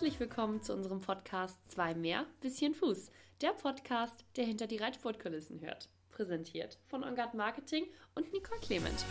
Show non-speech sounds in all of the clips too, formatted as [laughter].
Herzlich willkommen zu unserem Podcast Zwei mehr, bisschen Fuß. Der Podcast, der hinter die Reitsportkulissen hört. Präsentiert von Ongard Marketing und Nicole Clement.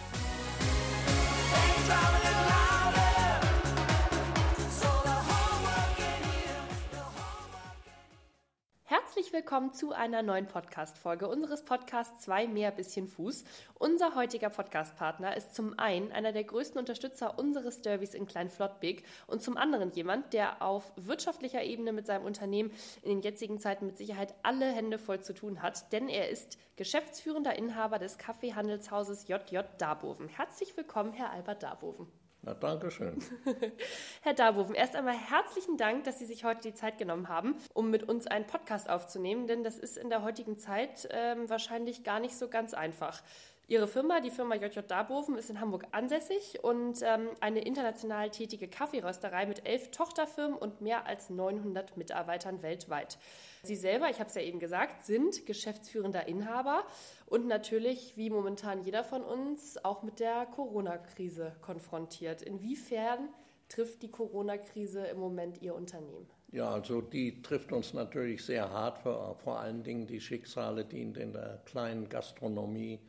Herzlich willkommen zu einer neuen Podcast-Folge unseres Podcasts Zwei mehr bisschen Fuß. Unser heutiger Podcast-Partner ist zum einen einer der größten Unterstützer unseres Derbys in Kleinflottbek und zum anderen jemand, der auf wirtschaftlicher Ebene mit seinem Unternehmen in den jetzigen Zeiten mit Sicherheit alle Hände voll zu tun hat, denn er ist geschäftsführender Inhaber des Kaffeehandelshauses JJ Darboven. Herzlich willkommen, Herr Albert Darboven. Na, danke schön. [laughs] Herr Darboven, erst einmal herzlichen Dank, dass Sie sich heute die Zeit genommen haben, um mit uns einen Podcast aufzunehmen, denn das ist in der heutigen Zeit ähm, wahrscheinlich gar nicht so ganz einfach. Ihre Firma, die Firma JJ Darboven, ist in Hamburg ansässig und ähm, eine international tätige Kaffeerösterei mit elf Tochterfirmen und mehr als 900 Mitarbeitern weltweit. Sie selber, ich habe es ja eben gesagt, sind geschäftsführender Inhaber und natürlich, wie momentan jeder von uns, auch mit der Corona-Krise konfrontiert. Inwiefern trifft die Corona-Krise im Moment Ihr Unternehmen? Ja, also die trifft uns natürlich sehr hart, vor, vor allen Dingen die Schicksale, die in der kleinen Gastronomie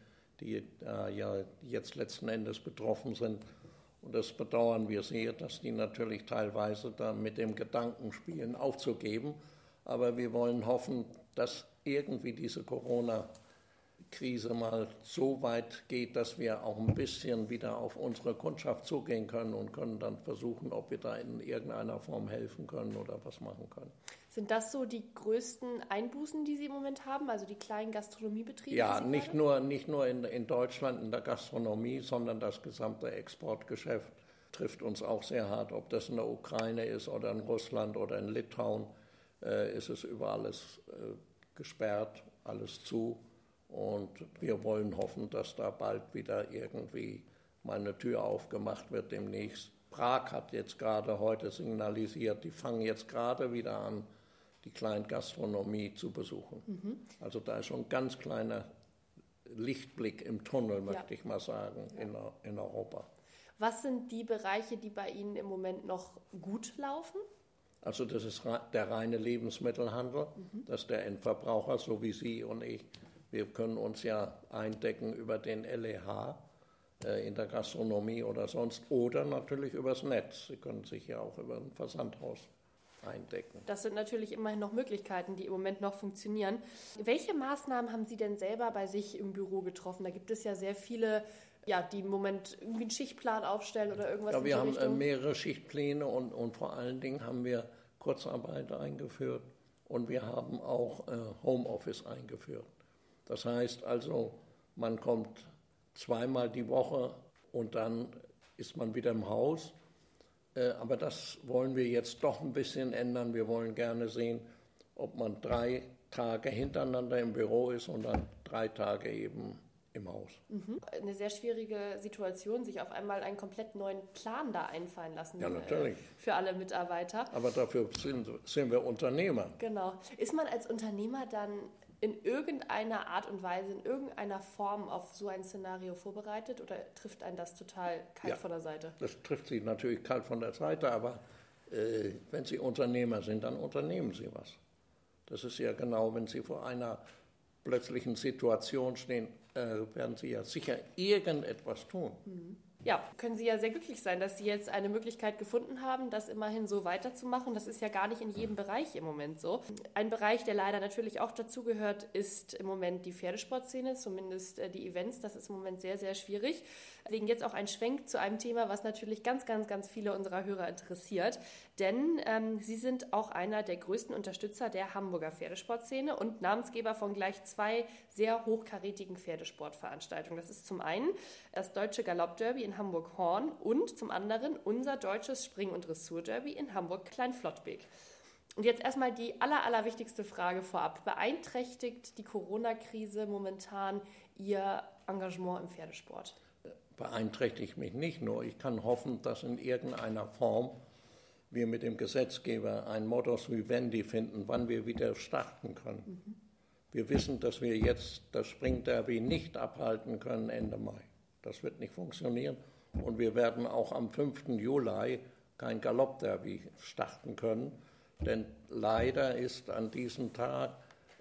die äh, ja jetzt letzten Endes betroffen sind. Und das bedauern wir sehr, dass die natürlich teilweise da mit dem Gedanken spielen, aufzugeben. Aber wir wollen hoffen, dass irgendwie diese Corona Krise mal so weit geht, dass wir auch ein bisschen wieder auf unsere Kundschaft zugehen können und können dann versuchen, ob wir da in irgendeiner Form helfen können oder was machen können. Sind das so die größten Einbußen, die Sie im Moment haben, also die kleinen Gastronomiebetriebe? Ja, nicht nur, nicht nur in, in Deutschland in der Gastronomie, sondern das gesamte Exportgeschäft trifft uns auch sehr hart. Ob das in der Ukraine ist oder in Russland oder in Litauen, äh, ist es überall alles äh, gesperrt, alles zu. Und wir wollen hoffen, dass da bald wieder irgendwie mal eine Tür aufgemacht wird demnächst. Prag hat jetzt gerade heute signalisiert, die fangen jetzt gerade wieder an, die Kleingastronomie zu besuchen. Mhm. Also da ist schon ein ganz kleiner Lichtblick im Tunnel, möchte ja. ich mal sagen, ja. in, in Europa. Was sind die Bereiche, die bei Ihnen im Moment noch gut laufen? Also das ist der reine Lebensmittelhandel, mhm. dass der Endverbraucher, so wie Sie und ich, wir können uns ja eindecken über den LEH äh, in der Gastronomie oder sonst oder natürlich übers Netz. Sie können sich ja auch über ein Versandhaus eindecken. Das sind natürlich immerhin noch Möglichkeiten, die im Moment noch funktionieren. Welche Maßnahmen haben Sie denn selber bei sich im Büro getroffen? Da gibt es ja sehr viele ja, die im Moment irgendwie einen Schichtplan aufstellen oder irgendwas. Ja, wir haben äh, Richtung. mehrere Schichtpläne und, und vor allen Dingen haben wir Kurzarbeit eingeführt und wir haben auch äh, Homeoffice eingeführt. Das heißt also, man kommt zweimal die Woche und dann ist man wieder im Haus. Äh, aber das wollen wir jetzt doch ein bisschen ändern. Wir wollen gerne sehen, ob man drei Tage hintereinander im Büro ist und dann drei Tage eben im Haus. Mhm. Eine sehr schwierige Situation, sich auf einmal einen komplett neuen Plan da einfallen lassen. Ja, natürlich. Äh, für alle Mitarbeiter. Aber dafür sind, sind wir Unternehmer. Genau. Ist man als Unternehmer dann in irgendeiner Art und Weise, in irgendeiner Form auf so ein Szenario vorbereitet oder trifft einen das total kalt ja, von der Seite? Das trifft Sie natürlich kalt von der Seite, aber äh, wenn Sie Unternehmer sind, dann unternehmen Sie was. Das ist ja genau, wenn Sie vor einer plötzlichen Situation stehen, äh, werden Sie ja sicher irgendetwas tun. Mhm ja, können Sie ja sehr glücklich sein, dass Sie jetzt eine Möglichkeit gefunden haben, das immerhin so weiterzumachen. Das ist ja gar nicht in jedem Bereich im Moment so. Ein Bereich, der leider natürlich auch dazugehört, ist im Moment die Pferdesportszene, zumindest äh, die Events. Das ist im Moment sehr, sehr schwierig. Deswegen jetzt auch ein Schwenk zu einem Thema, was natürlich ganz, ganz, ganz viele unserer Hörer interessiert. Denn ähm, Sie sind auch einer der größten Unterstützer der Hamburger Pferdesportszene und Namensgeber von gleich zwei sehr hochkarätigen Pferdesportveranstaltungen. Das ist zum einen das Deutsche Galoppderby in Hamburg-Horn und zum anderen unser deutsches Spring- und Dressurderby in Hamburg-Kleinflottbek. Und jetzt erstmal die aller, allerwichtigste Frage vorab. Beeinträchtigt die Corona-Krise momentan Ihr Engagement im Pferdesport? Beeinträchtigt mich nicht nur. Ich kann hoffen, dass in irgendeiner Form wir mit dem Gesetzgeber ein Modus vivendi finden, wann wir wieder starten können. Mhm. Wir wissen, dass wir jetzt das Springderby nicht abhalten können Ende Mai. Das wird nicht funktionieren. Und wir werden auch am 5. Juli kein Galoppderby starten können. Denn leider ist an diesem Tag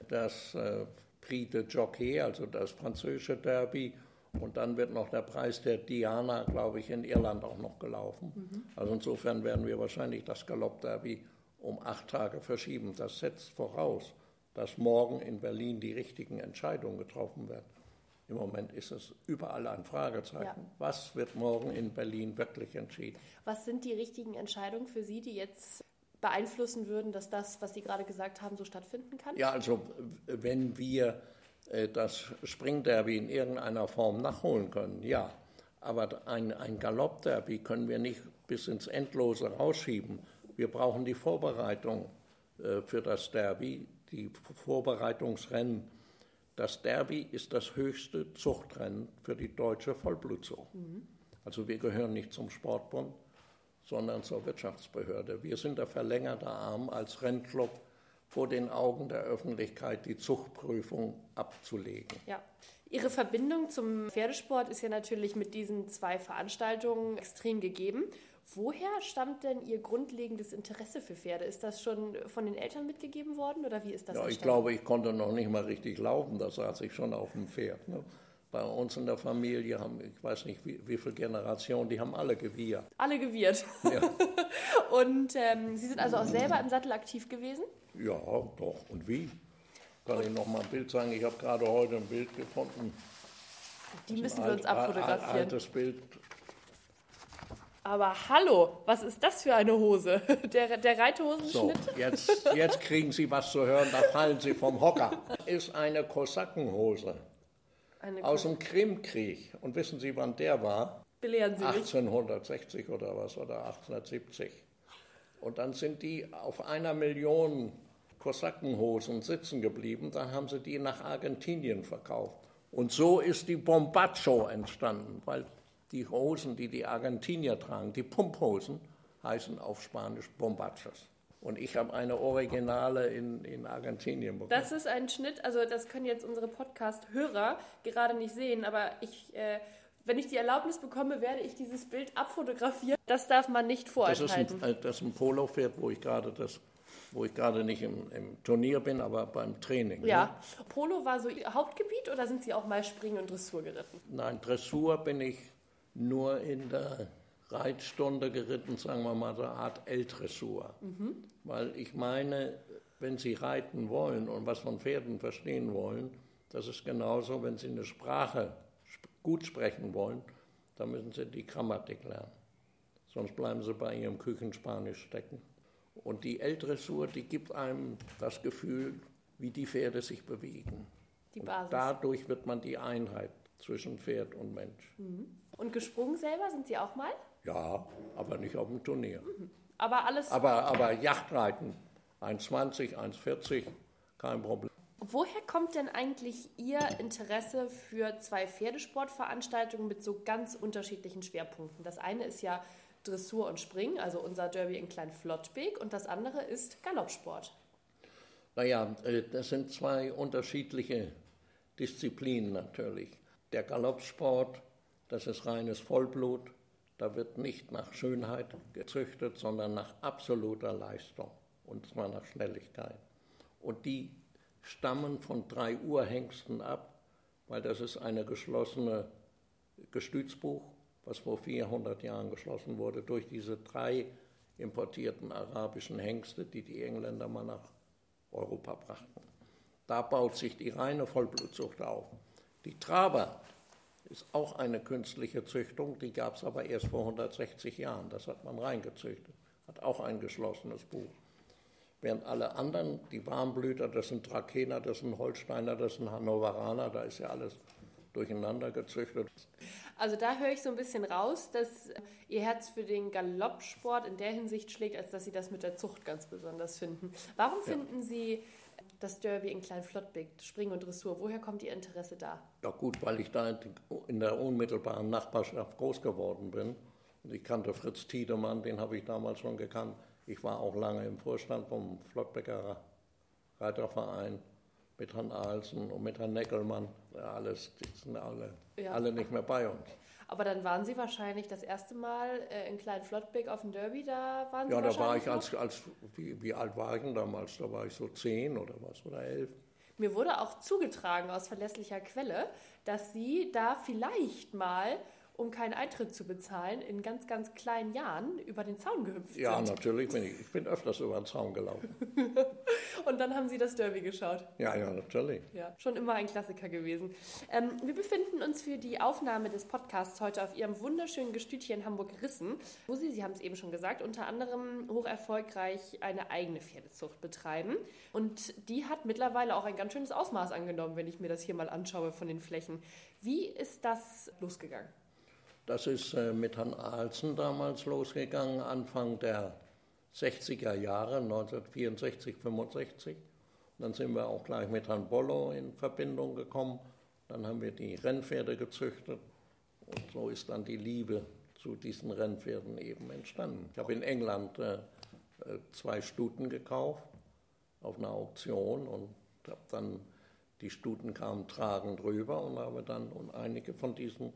das äh, Prix de Jockey, also das französische Derby, und dann wird noch der Preis der Diana, glaube ich, in Irland auch noch gelaufen. Mhm. Also insofern werden wir wahrscheinlich das Galoppderby um acht Tage verschieben. Das setzt voraus, dass morgen in Berlin die richtigen Entscheidungen getroffen werden. Im Moment ist es überall ein Fragezeichen. Ja. Was wird morgen in Berlin wirklich entschieden? Was sind die richtigen Entscheidungen für Sie, die jetzt beeinflussen würden, dass das, was Sie gerade gesagt haben, so stattfinden kann? Ja, also wenn wir das Springderby in irgendeiner Form nachholen können, ja. Aber ein, ein Galoppderby können wir nicht bis ins Endlose rausschieben. Wir brauchen die Vorbereitung äh, für das Derby, die Vorbereitungsrennen. Das Derby ist das höchste Zuchtrennen für die deutsche Vollblutzucht. Mhm. Also wir gehören nicht zum Sportbund, sondern zur Wirtschaftsbehörde. Wir sind der verlängerte Arm als Rennclub vor den Augen der Öffentlichkeit die Zuchtprüfung abzulegen. Ja. Ihre Verbindung zum Pferdesport ist ja natürlich mit diesen zwei Veranstaltungen extrem gegeben. Woher stammt denn Ihr grundlegendes Interesse für Pferde? Ist das schon von den Eltern mitgegeben worden oder wie ist das? Ja, ich glaube, ich konnte noch nicht mal richtig laufen, da saß ich schon auf dem Pferd. Ne? Bei uns in der Familie haben, ich weiß nicht wie, wie viele Generationen, die haben alle gewirrt. Alle gewirrt. Ja. [laughs] Und ähm, Sie sind also auch selber im Sattel aktiv gewesen? Ja, doch. Und wie? Kann ich noch mal ein Bild zeigen? Ich habe gerade heute ein Bild gefunden. Die müssen wir uns abfotografieren. Ein altes Bild. Aber hallo, was ist das für eine Hose? [laughs] Der, der Reithosenschnitt? So, jetzt, jetzt kriegen Sie was zu hören, da fallen Sie vom Hocker. Ist eine Kosakenhose eine aus dem Krimkrieg. Und wissen Sie, wann der war? Belehren Sie 1860 mich. oder was, oder 1870. Und dann sind die auf einer Million Kosakenhosen sitzen geblieben. Dann haben sie die nach Argentinien verkauft. Und so ist die Bombacho entstanden, weil die Hosen, die die Argentinier tragen, die Pumphosen, heißen auf Spanisch Bombachos. Und ich habe eine Originale in, in Argentinien bekommen. Das ist ein Schnitt, also das können jetzt unsere Podcast-Hörer gerade nicht sehen, aber ich, äh, wenn ich die Erlaubnis bekomme, werde ich dieses Bild abfotografieren. Das darf man nicht vorenthalten. Das ist ein, das ist ein Polo-Pferd, wo ich gerade das wo ich gerade nicht im, im, Turnier bin, aber beim Training. Ja. Ne? Polo war so Ihr Hauptgebiet oder sind Sie auch mal Springen und Dressur geritten? Nein, Dressur bin ich nur in der Reitstunde geritten, sagen wir mal, so eine Art L-Dressur. Mhm. Weil ich meine, wenn Sie reiten wollen und was von Pferden verstehen wollen, das ist genauso, wenn Sie eine Sprache gut sprechen wollen, dann müssen Sie die Grammatik lernen. Sonst bleiben Sie bei Ihrem Küchenspanisch stecken. Und die L-Dressur, die gibt einem das Gefühl, wie die Pferde sich bewegen. Die Basis. Und dadurch wird man die Einheit zwischen Pferd und Mensch. Mhm. Und gesprungen selber sind Sie auch mal? Ja, aber nicht auf dem Turnier. Mhm. Aber alles. Aber, aber Yachtreiten, 1,20, 1,40, kein Problem. Woher kommt denn eigentlich Ihr Interesse für zwei Pferdesportveranstaltungen mit so ganz unterschiedlichen Schwerpunkten? Das eine ist ja Dressur und Springen, also unser Derby in Kleinflottbek, und das andere ist Galoppsport. Naja, äh, das sind zwei unterschiedliche Disziplinen natürlich. Der Galoppsport, das ist reines Vollblut da wird nicht nach Schönheit gezüchtet, sondern nach absoluter Leistung, und zwar nach Schnelligkeit. Und die stammen von drei Urhengsten ab, weil das ist eine geschlossene Gestützbuch, was vor 400 Jahren geschlossen wurde, durch diese drei importierten arabischen Hengste, die die Engländer mal nach Europa brachten. Da baut sich die reine Vollblutzucht auf. Die Traber ist auch eine künstliche Züchtung, die gab es aber erst vor 160 Jahren. Das hat man reingezüchtet, hat auch ein geschlossenes Buch. Während alle anderen, die Warmblüter, das sind Trakener, das sind Holsteiner, das sind Hannoveraner, da ist ja alles durcheinander gezüchtet. Also da höre ich so ein bisschen raus, dass Ihr Herz für den Galoppsport in der Hinsicht schlägt, als dass Sie das mit der Zucht ganz besonders finden. Warum ja. finden Sie das Derby in Kleinflottbek, Springen und Dressur. Woher kommt Ihr Interesse da? Ja gut, weil ich da in der unmittelbaren Nachbarschaft groß geworden bin. Und ich kannte Fritz Tiedemann, den habe ich damals schon gekannt. Ich war auch lange im Vorstand vom Flottbecker Reiterverein mit Herrn Ahlsen und mit Herrn Neckelmann. Ja, alles, die sind alle, ja. alle nicht mehr bei uns. Aber dann waren Sie wahrscheinlich das erste Mal äh, in Klein Flottbeck auf dem Derby, da waren Sie Ja, da war ich als, als wie, wie alt war ich denn damals? Da war ich so zehn oder was oder elf. Mir wurde auch zugetragen aus verlässlicher Quelle, dass Sie da vielleicht mal, um keinen Eintritt zu bezahlen, in ganz, ganz kleinen Jahren über den Zaun gehüpft Ja, sind. natürlich bin ich. Ich bin öfters über den Zaun gelaufen. [laughs] Und dann haben Sie das Derby geschaut. Ja, ja, natürlich. Ja, schon immer ein Klassiker gewesen. Ähm, wir befinden uns für die Aufnahme des Podcasts heute auf Ihrem wunderschönen Gestüt hier in Hamburg-Rissen, wo Sie, Sie haben es eben schon gesagt, unter anderem hoch erfolgreich eine eigene Pferdezucht betreiben. Und die hat mittlerweile auch ein ganz schönes Ausmaß angenommen, wenn ich mir das hier mal anschaue von den Flächen. Wie ist das losgegangen? Das ist äh, mit Herrn Ahlsen damals losgegangen, Anfang der 60er Jahre, 1964, 65. Dann sind wir auch gleich mit Herrn Bollo in Verbindung gekommen. Dann haben wir die Rennpferde gezüchtet und so ist dann die Liebe zu diesen Rennpferden eben entstanden. Ich habe in England äh, äh, zwei Stuten gekauft auf einer Auktion und habe dann die Stuten kamen tragend rüber und habe dann und einige von diesen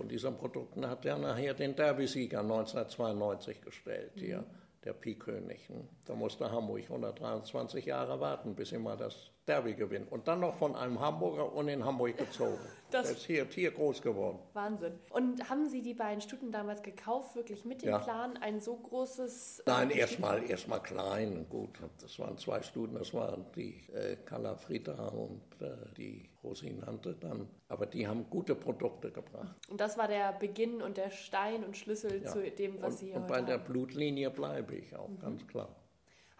von diesen Produkten hat er nachher den Derby-Sieger 1992 gestellt, hier, der Pi-König. Da musste Hamburg 123 Jahre warten, bis er mal das Derby gewinnt. Und dann noch von einem Hamburger und in Hamburg gezogen. [laughs] Das- Der ist hier, hier groß geworden. Wahnsinn. Und haben Sie die beiden Stuten damals gekauft, wirklich mit dem Ja. Plan, ein so großes... Nein, äh, erstmal erst mal klein. Gut, das waren zwei Stuten, das waren die äh, Calafrita und äh, die Rosinante dann. Aber die haben gute Produkte gebracht. Und das war der Beginn und der Stein und Schlüssel Ja. zu dem, was und, Sie hier und bei der haben. Blutlinie bleibe ich auch, ganz klar.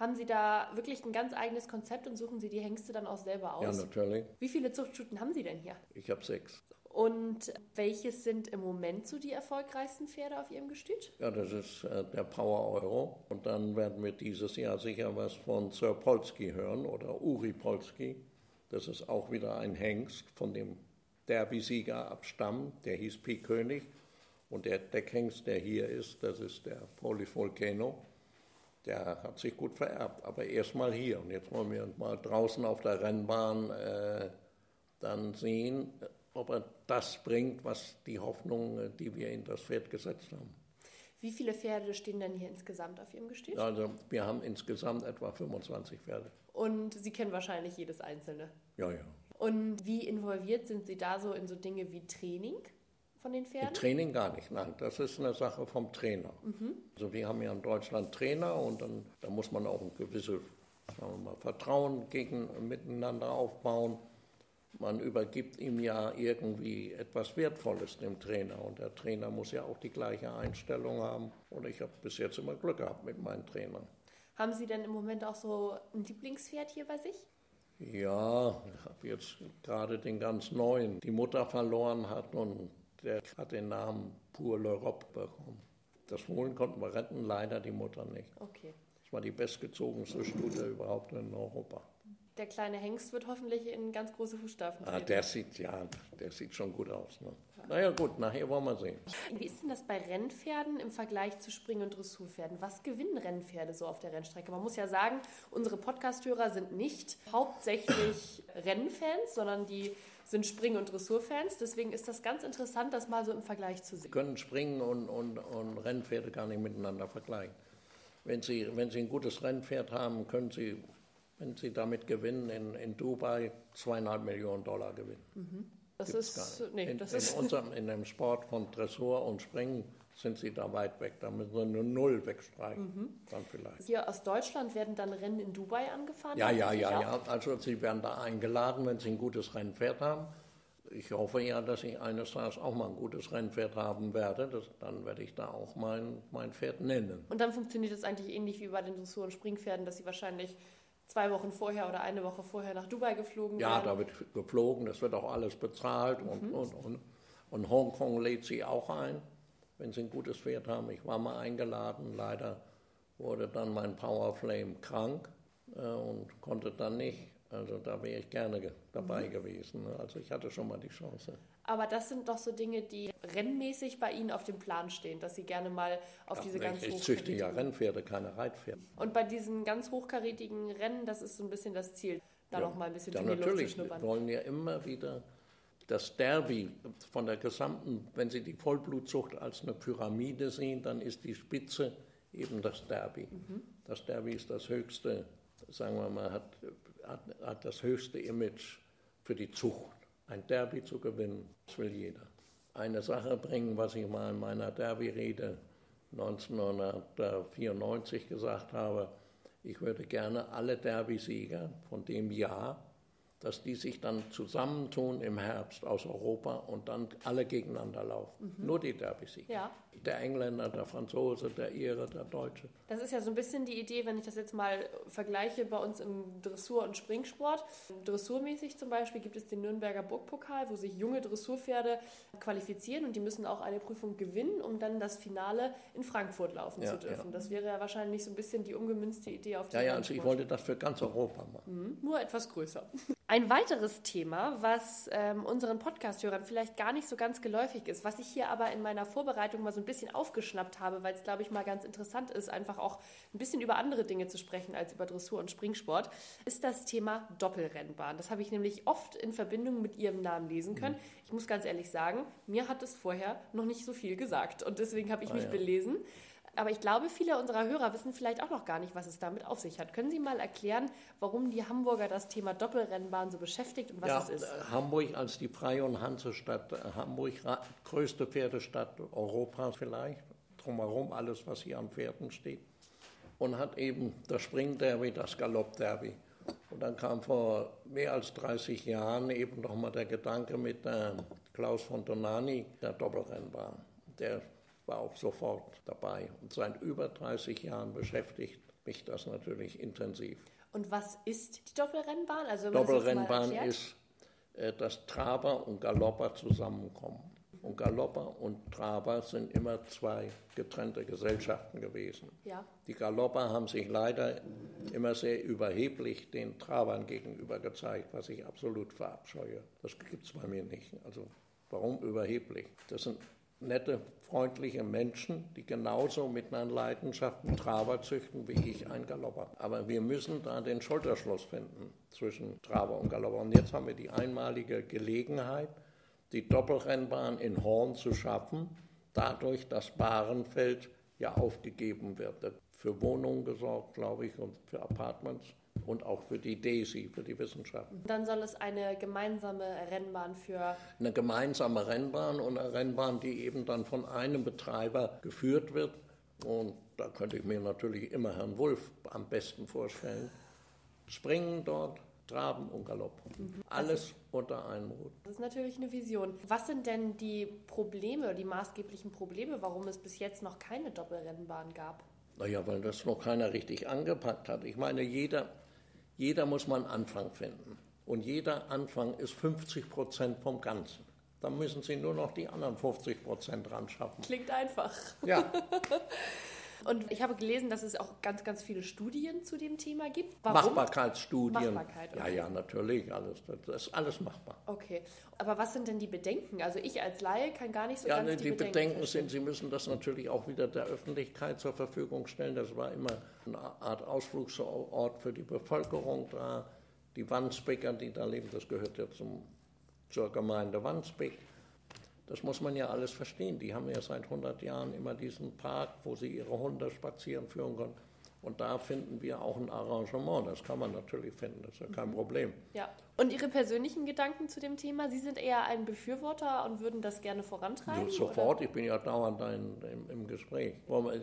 Haben Sie da wirklich ein ganz eigenes Konzept und suchen Sie die Hengste dann auch selber aus? Ja, natürlich. Wie viele Zuchtstuten haben Sie denn hier? Ich habe sechs. Und welches sind im Moment so die erfolgreichsten Pferde auf Ihrem Gestüt? Ja, das ist äh, der Power Euro. Und dann werden wir dieses Jahr sicher was von Sir Polski hören oder Uri Polski. Das ist auch wieder ein Hengst von dem Derby-Sieger abstammt. Der hieß Pi König. Und der Deckhengst, der hier ist, das ist der Polis Volcano. Der hat sich gut vererbt, aber erstmal hier. Und jetzt wollen wir mal draußen auf der Rennbahn äh, dann sehen, ob er das bringt, was die Hoffnung, äh, die wir in das Pferd gesetzt haben. Wie viele Pferde stehen denn hier insgesamt auf Ihrem Gestüt? Also wir haben insgesamt etwa 25 Pferde. Und Sie kennen wahrscheinlich jedes einzelne. Ja, ja. Und wie involviert sind Sie da so in so Dinge wie Training von den Pferden? Training gar nicht, nein, das ist eine Sache vom Trainer. Also wir haben ja in Deutschland Trainer und dann da muss man auch ein gewisses mal, Vertrauen gegen, miteinander aufbauen. Man übergibt ihm ja irgendwie etwas Wertvolles dem Trainer und der Trainer muss ja auch die gleiche Einstellung haben. Und ich habe bis jetzt immer Glück gehabt mit meinen Trainern. Haben Sie denn im Moment auch so ein Lieblingspferd hier bei sich? Ja, ich habe jetzt gerade den ganz neuen, die Mutter verloren hat und der hat den Namen Pour l'Europe bekommen. Das Fohlen konnten wir retten, leider die Mutter nicht. Okay. Das war die bestgezogenste Stute überhaupt in Europa. Der kleine Hengst wird hoffentlich in ganz große Fußstapfen Ah, treten. der sieht ja, der sieht schon gut aus. Ne? Naja gut, nachher wollen wir sehen. Wie ist denn das bei Rennpferden im Vergleich zu Spring- und Dressurpferden? Was gewinnen Rennpferde so auf der Rennstrecke? Man muss ja sagen, unsere Podcast-Hörer sind nicht hauptsächlich Rennfans, sondern die sind Spring- und Dressurfans. Deswegen ist das ganz interessant, das mal so im Vergleich zu Sie sehen. können Springen und, und, und Rennpferde gar nicht miteinander vergleichen. Wenn Sie, wenn Sie ein gutes Rennpferd haben, können Sie, wenn Sie damit gewinnen, in, in Dubai zweieinhalb Millionen Dollar gewinnen. Das Gibt's ist, nee, in, das in, ist, unserem, in dem Sport von Dressur und Springen sind Sie da weit weg. Da müssen Sie eine Null wegstreichen, Mhm. dann vielleicht. hier aus Deutschland werden dann Rennen in Dubai angefahren? Ja, ja, ja, auch? ja. Also Sie werden da eingeladen, wenn Sie ein gutes Rennpferd haben. Ich hoffe ja, dass ich eines Tages auch mal ein gutes Rennpferd haben werde. Das, dann werde ich da auch mein, mein Pferd nennen. Und dann funktioniert es eigentlich ähnlich wie bei den Dressur- und Springpferden, dass sie wahrscheinlich zwei Wochen vorher oder eine Woche vorher nach Dubai geflogen Ja, werden. da wird geflogen, das wird auch alles bezahlt und, Mhm. und, und, und Hongkong lädt sie auch ein, wenn sie ein gutes Pferd haben. Ich war mal eingeladen, leider wurde dann mein Powerflame krank äh, und konnte dann nicht. Also da wäre ich gerne ge dabei Mhm. gewesen. ne. Also ich hatte schon mal die Chance. Aber das sind doch so Dinge, die rennmäßig bei Ihnen auf dem Plan stehen, dass Sie gerne mal auf diese ich, ganz ich züchte ja Rennpferde, keine Reitpferde. Und bei diesen ganz hochkarätigen Rennen, das ist so ein bisschen das Ziel, da Ja, noch mal ein bisschen Ja, in die Luft zu natürlich. Wir schnuppern. wollen ja immer wieder das Derby von der gesamten, wenn Sie die Vollblutzucht als eine Pyramide sehen, dann ist die Spitze eben das Derby. Mhm. Das Derby ist das höchste, sagen wir mal, hat, hat, hat das höchste Image für die Zucht. Ein Derby zu gewinnen, das will jeder. Eine Sache bringen, was ich mal in meiner Derby-Rede 1994 gesagt habe, ich würde gerne alle Derby-Sieger von dem Jahr dass die sich dann zusammentun im Herbst aus Europa und dann alle gegeneinander laufen. Mhm. Nur die Derby-Sieger. Ja. Der Engländer, der Franzose, der Ire, der Deutsche. Das ist ja so ein bisschen die Idee, wenn ich das jetzt mal vergleiche bei uns im Dressur- und Springsport. Dressurmäßig zum Beispiel gibt es den Nürnberger Burgpokal, wo sich junge Dressurpferde qualifizieren und die müssen auch eine Prüfung gewinnen, um dann das Finale in Frankfurt laufen ja, zu dürfen. Ja. Das wäre ja wahrscheinlich so ein bisschen die umgemünzte Idee auf die Ja, ja, also ich wollte das für ganz Europa machen. Mhm. Nur etwas größer. [laughs] Ein weiteres Thema, was ähm, unseren Podcast-Hörern vielleicht gar nicht so ganz geläufig ist, was ich hier aber in meiner Vorbereitung mal so ein bisschen aufgeschnappt habe, weil es, glaube ich, mal ganz interessant ist, einfach auch ein bisschen über andere Dinge zu sprechen als über Dressur und Springsport, ist das Thema Doppelrennbahn. Das habe ich nämlich oft in Verbindung mit Ihrem Namen lesen können. Mhm. Ich muss ganz ehrlich sagen, mir hat es vorher noch nicht so viel gesagt und deswegen habe ich ah, mich ja. belesen. Aber ich glaube, viele unserer Hörer wissen vielleicht auch noch gar nicht, was es damit auf sich hat. Können Sie mal erklären, warum die Hamburger das Thema Doppelrennbahn so beschäftigt und was ja, es ist? Äh, Hamburg als die Freie und Hansestadt, äh, Hamburg größte Pferdestadt Europas vielleicht, drumherum alles, was hier an Pferden steht. Und hat eben das Springderby, das Galoppderby. Und dann kam vor mehr als 30 Jahren eben nochmal der Gedanke mit äh, Klaus von Donani, der Doppelrennbahn. Der war auch sofort dabei. Und seit über 30 Jahren beschäftigt mich das natürlich intensiv. Und was ist die Doppelrennbahn? Also Doppelrennbahn ist, äh, dass Traber und Galopper zusammenkommen. Und Galopper und Traber sind immer zwei getrennte Gesellschaften gewesen. Ja. Die Galopper haben sich leider immer sehr überheblich den Trabern gegenüber gezeigt, was ich absolut verabscheue. Das gibt es bei mir nicht. Also warum überheblich? Das sind nette, freundliche Menschen, die genauso mit einer Leidenschaft einen Traber züchten wie ich ein Galopper. Aber wir müssen da den Schulterschluss finden zwischen Traber und Galopper. Und jetzt haben wir die einmalige Gelegenheit, die Doppelrennbahn in Horn zu schaffen, dadurch, dass Bahrenfeld ja aufgegeben wird. Für Wohnungen gesorgt, glaube ich, und für Apartments und auch für die DESI, für die Wissenschaften. Dann soll es eine gemeinsame Rennbahn für. Eine gemeinsame Rennbahn und eine Rennbahn, die eben dann von einem Betreiber geführt wird. Und da könnte ich mir natürlich immer Herrn Wulff am besten vorstellen. Springen dort, Traben und Galopp. Mhm. Alles unter einem Hut. Das ist natürlich eine Vision. Was sind denn die Probleme, die maßgeblichen Probleme, warum es bis jetzt noch keine Doppelrennbahn gab? Naja, weil das noch keiner richtig angepackt hat. Ich meine, jeder, jeder muss mal einen Anfang finden. Und jeder Anfang ist 50 Prozent vom Ganzen. Dann müssen Sie nur noch die anderen 50 Prozent ran schaffen. Klingt einfach. Ja. [laughs] Und ich habe gelesen, dass es auch ganz, ganz viele Studien zu dem Thema gibt. Warum? Machbarkeitsstudien. Machbarkeit, okay. Ja, ja, natürlich. Alles, das ist alles machbar. Okay. Aber was sind denn die Bedenken? Also ich als Laie kann gar nicht so ja, ganz ne, die, die Bedenken, Bedenken sind, Sie müssen das natürlich auch wieder der Öffentlichkeit zur Verfügung stellen. Das war immer eine Art Ausflugsort für die Bevölkerung da. Die Wandsbeker, die da leben, das gehört ja zum, zur Gemeinde Wandsbek. Das muss man ja alles verstehen. Die haben ja seit 100 Jahren immer diesen Park, wo sie ihre Hunde spazieren führen können. Und da finden wir auch ein Arrangement. Das kann man natürlich finden, das ist ja kein mhm. Problem. Ja. Und Ihre persönlichen Gedanken zu dem Thema? Sie sind eher ein Befürworter und würden das gerne vorantreiben? Ja, sofort, oder? ich bin ja dauernd im, im, im Gespräch.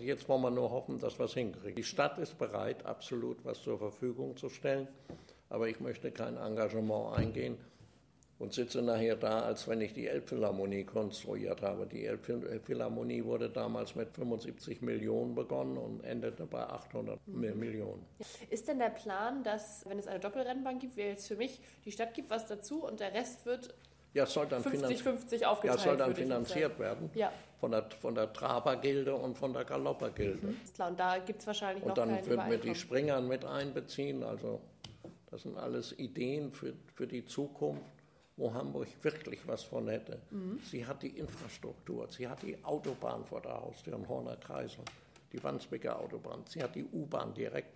Jetzt wollen wir nur hoffen, dass wir es hinkriegen. Die Stadt ist bereit, absolut was zur Verfügung zu stellen. Aber ich möchte kein Engagement eingehen, und sitze nachher da, als wenn ich die Elbphilharmonie konstruiert habe. Die Elbphilharmonie wurde damals mit 75 Millionen begonnen und endete bei 800 mhm. Millionen. Ist denn der Plan, dass, wenn es eine Doppelrennbahn gibt, wie jetzt für mich, die Stadt gibt was dazu und der Rest wird ja, soll dann 50-50 aufgeteilt. Ja, soll dann finanziert werden. Ja. Von der, von der Trabergilde und von der Galoppergilde. Mhm. Ist klar, und da gibt es wahrscheinlich und noch Und dann würden wir die Springern mit einbeziehen. Also das sind alles Ideen für, für die Zukunft wo Hamburg wirklich was von hätte. Mhm. Sie hat die Infrastruktur, sie hat die Autobahn vor der Haustür am Horner Kreisel, die Wandsbeker Autobahn, sie hat die U-Bahn direkt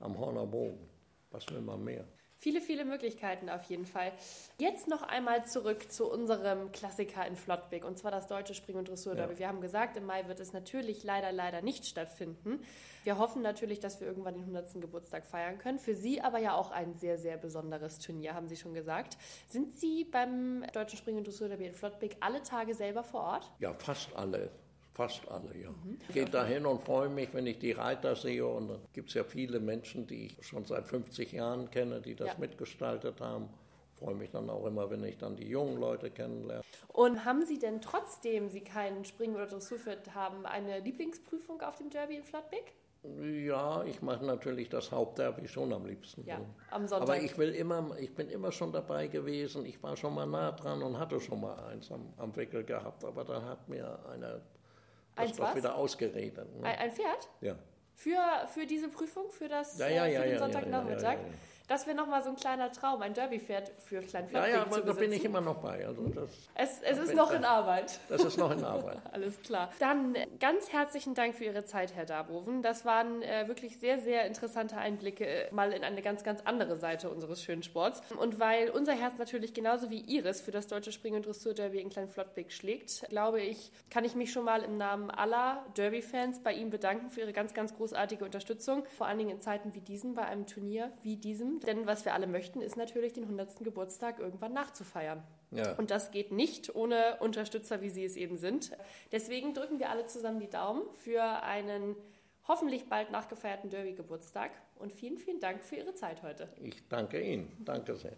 am Horner Bogen. Was will man mehr? Viele, viele Möglichkeiten auf jeden Fall. Jetzt noch einmal zurück zu unserem Klassiker in Flottbek und zwar das deutsche Spring- und Dressur-Derby. Ja. Wir haben gesagt, im Mai wird es natürlich leider, leider nicht stattfinden. Wir hoffen natürlich, dass wir irgendwann den 100. Geburtstag feiern können. Für Sie aber ja auch ein sehr, sehr besonderes Turnier, haben Sie schon gesagt. Sind Sie beim deutschen Spring- und Dressur-Derby in Flottbek alle Tage selber vor Ort? Ja, fast alle. Fast alle, ja. Mhm. Ich gehe dahin und freue mich, wenn ich die Reiter sehe. Und da gibt es ja viele Menschen, die ich schon seit 50 Jahren kenne, die das ja. mitgestaltet haben. Ich freue mich dann auch immer, wenn ich dann die jungen Leute kennenlerne. Und haben Sie denn trotzdem Sie keinen Springen- oder Dressurfit haben, eine Lieblingsprüfung auf dem Derby in Flottbek? Ja, ich mache natürlich das Hauptderby schon am liebsten. Ja, am Sonntag. Aber ich will immer, ich bin immer schon dabei gewesen. Ich war schon mal nah dran und hatte schon mal eins am, am Wickel gehabt. Aber dann hat mir eine das ist doch wieder ausgeredet. Ne? Ein, ein, Pferd? Ja. Für, für diese Prüfung, für, das, ja, ja, äh, für den ja, Sonntagnachmittag? Das wäre nochmal so ein kleiner Traum, ein Derbypferd für Klein Ja, ja, aber da bin ich immer noch bei. Also das, es es ist noch in Arbeit. Das ist noch in Arbeit. [laughs] Alles klar. Dann äh, ganz herzlichen Dank für Ihre Zeit, Herr Darboven. Das waren äh, wirklich sehr, sehr interessante Einblicke äh, mal in eine ganz, ganz andere Seite unseres schönen Sports. Und weil unser Herz natürlich genauso wie Ihres für das deutsche Spring- und Dressur-Derby in Klein-Flottbek schlägt, glaube ich, kann ich mich schon mal im Namen aller Derby-Fans bei Ihnen bedanken für Ihre ganz, ganz großartige Unterstützung. Vor allen Dingen in Zeiten wie diesen, bei einem Turnier wie diesem denn was wir alle möchten, ist natürlich den 100. Geburtstag irgendwann nachzufeiern. Ja. Und das geht nicht ohne Unterstützer, wie Sie es eben sind. Deswegen drücken wir alle zusammen die Daumen für einen hoffentlich bald nachgefeierten Derby-Geburtstag. Und vielen, vielen Dank für Ihre Zeit heute. Ich danke Ihnen. Danke sehr.